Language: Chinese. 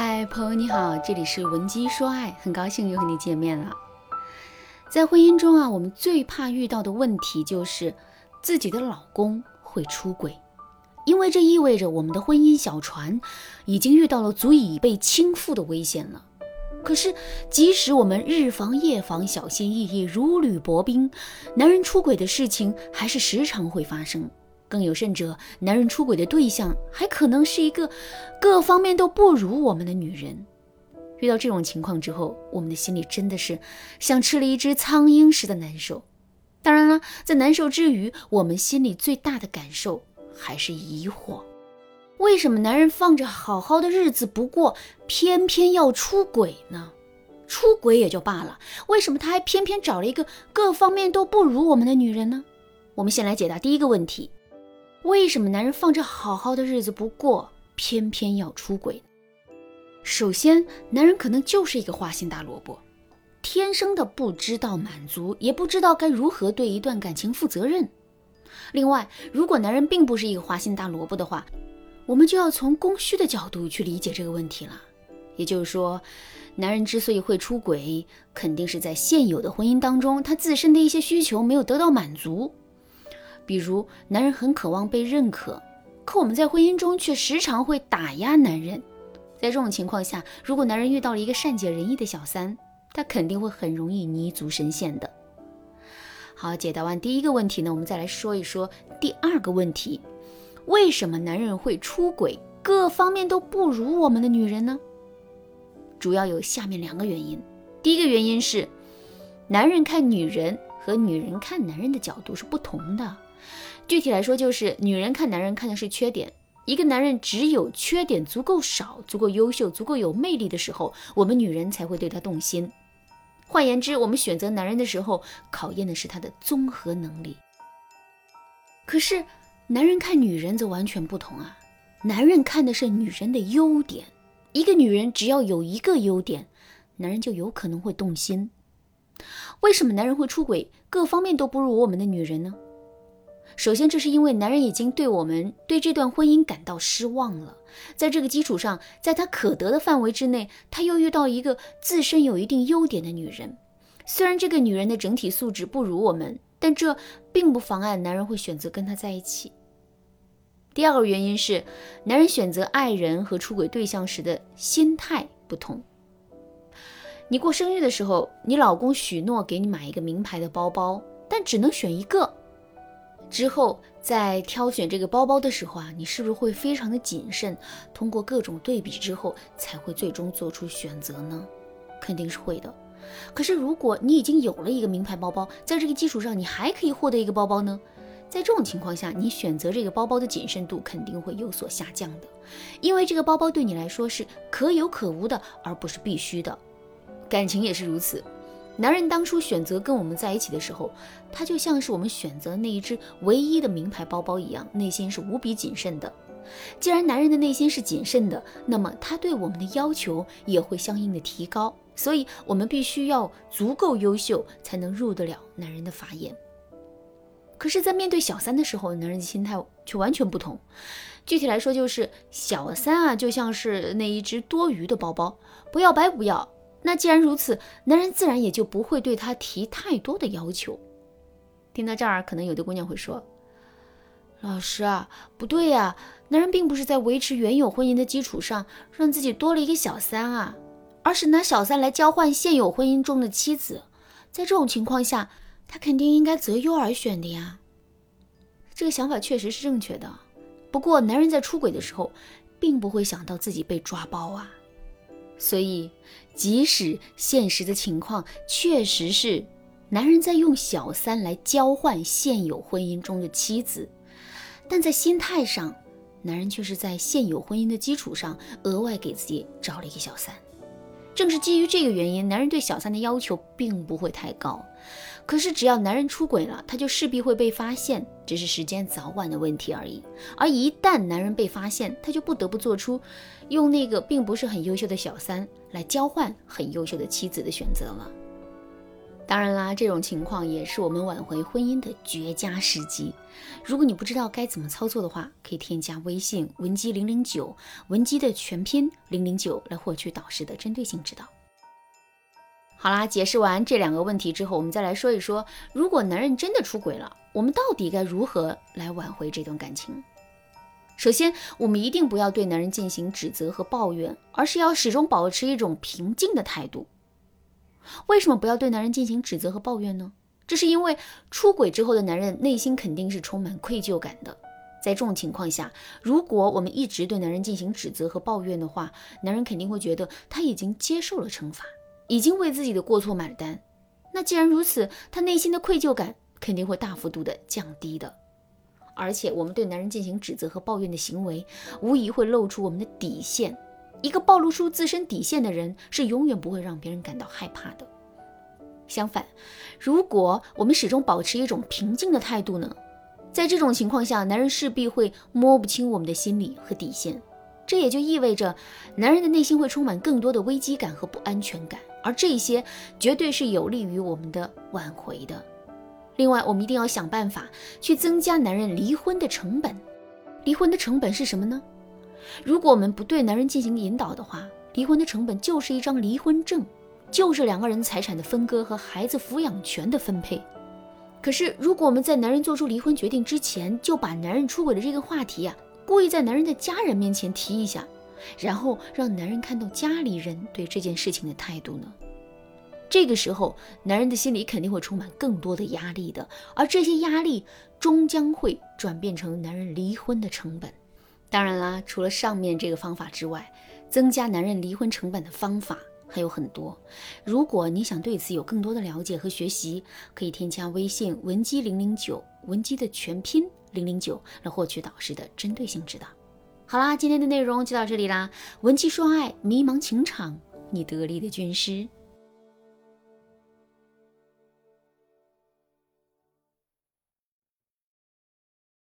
嗨，朋友你好，这里是文姬说爱，很高兴又和你见面了。在婚姻中啊，我们最怕遇到的问题就是自己的老公会出轨，因为这意味着我们的婚姻小船已经遇到了足以被倾覆的危险了。可是，即使我们日防夜防、小心翼翼、如履薄冰，男人出轨的事情还是时常会发生。更有甚者，男人出轨的对象还可能是一个各方面都不如我们的女人。遇到这种情况之后，我们的心里真的是像吃了一只苍蝇似的难受。当然了，在难受之余，我们心里最大的感受还是疑惑：为什么男人放着好好的日子不过，偏偏要出轨呢？出轨也就罢了，为什么他还偏偏找了一个各方面都不如我们的女人呢？我们先来解答第一个问题。为什么男人放着好好的日子不过，偏偏要出轨？首先，男人可能就是一个花心大萝卜，天生的不知道满足，也不知道该如何对一段感情负责任。另外，如果男人并不是一个花心大萝卜的话，我们就要从供需的角度去理解这个问题了。也就是说，男人之所以会出轨，肯定是在现有的婚姻当中，他自身的一些需求没有得到满足。比如，男人很渴望被认可，可我们在婚姻中却时常会打压男人。在这种情况下，如果男人遇到了一个善解人意的小三，他肯定会很容易泥足深陷的。好，解答完第一个问题呢，我们再来说一说第二个问题：为什么男人会出轨，各方面都不如我们的女人呢？主要有下面两个原因。第一个原因是，男人看女人和女人看男人的角度是不同的。具体来说，就是女人看男人看的是缺点。一个男人只有缺点足够少、足够优秀、足够有魅力的时候，我们女人才会对他动心。换言之，我们选择男人的时候，考验的是他的综合能力。可是，男人看女人则完全不同啊！男人看的是女人的优点。一个女人只要有一个优点，男人就有可能会动心。为什么男人会出轨，各方面都不如我们的女人呢？首先，这是因为男人已经对我们对这段婚姻感到失望了。在这个基础上，在他可得的范围之内，他又遇到一个自身有一定优点的女人。虽然这个女人的整体素质不如我们，但这并不妨碍男人会选择跟她在一起。第二个原因是，男人选择爱人和出轨对象时的心态不同。你过生日的时候，你老公许诺给你买一个名牌的包包，但只能选一个。之后在挑选这个包包的时候啊，你是不是会非常的谨慎？通过各种对比之后，才会最终做出选择呢？肯定是会的。可是如果你已经有了一个名牌包包，在这个基础上，你还可以获得一个包包呢？在这种情况下，你选择这个包包的谨慎度肯定会有所下降的，因为这个包包对你来说是可有可无的，而不是必须的。感情也是如此。男人当初选择跟我们在一起的时候，他就像是我们选择那一只唯一的名牌包包一样，内心是无比谨慎的。既然男人的内心是谨慎的，那么他对我们的要求也会相应的提高。所以，我们必须要足够优秀，才能入得了男人的法眼。可是，在面对小三的时候，男人的心态却完全不同。具体来说，就是小三啊，就像是那一只多余的包包，不要白不要。那既然如此，男人自然也就不会对她提太多的要求。听到这儿，可能有的姑娘会说：“老师啊，不对呀，男人并不是在维持原有婚姻的基础上让自己多了一个小三啊，而是拿小三来交换现有婚姻中的妻子。在这种情况下，他肯定应该择优而选的呀。”这个想法确实是正确的，不过男人在出轨的时候，并不会想到自己被抓包啊。所以，即使现实的情况确实是男人在用小三来交换现有婚姻中的妻子，但在心态上，男人却是在现有婚姻的基础上额外给自己找了一个小三。正是基于这个原因，男人对小三的要求并不会太高。可是，只要男人出轨了，他就势必会被发现，只是时间早晚的问题而已。而一旦男人被发现，他就不得不做出用那个并不是很优秀的小三来交换很优秀的妻子的选择了。当然啦，这种情况也是我们挽回婚姻的绝佳时机。如果你不知道该怎么操作的话，可以添加微信文姬零零九，文姬的全拼零零九来获取导师的针对性指导。好啦，解释完这两个问题之后，我们再来说一说，如果男人真的出轨了，我们到底该如何来挽回这段感情？首先，我们一定不要对男人进行指责和抱怨，而是要始终保持一种平静的态度。为什么不要对男人进行指责和抱怨呢？这是因为出轨之后的男人内心肯定是充满愧疚感的。在这种情况下，如果我们一直对男人进行指责和抱怨的话，男人肯定会觉得他已经接受了惩罚，已经为自己的过错买单。那既然如此，他内心的愧疚感肯定会大幅度的降低的。而且，我们对男人进行指责和抱怨的行为，无疑会露出我们的底线。一个暴露出自身底线的人，是永远不会让别人感到害怕的。相反，如果我们始终保持一种平静的态度呢？在这种情况下，男人势必会摸不清我们的心理和底线，这也就意味着男人的内心会充满更多的危机感和不安全感，而这些绝对是有利于我们的挽回的。另外，我们一定要想办法去增加男人离婚的成本。离婚的成本是什么呢？如果我们不对男人进行引导的话，离婚的成本就是一张离婚证，就是两个人财产的分割和孩子抚养权的分配。可是，如果我们在男人做出离婚决定之前，就把男人出轨的这个话题呀，故意在男人的家人面前提一下，然后让男人看到家里人对这件事情的态度呢？这个时候，男人的心里肯定会充满更多的压力的，而这些压力终将会转变成男人离婚的成本。当然啦，除了上面这个方法之外，增加男人离婚成本的方法还有很多。如果你想对此有更多的了解和学习，可以添加微信文姬零零九，文姬的全拼零零九，来获取导师的针对性指导。好啦，今天的内容就到这里啦。文姬说爱，迷茫情场，你得力的军师。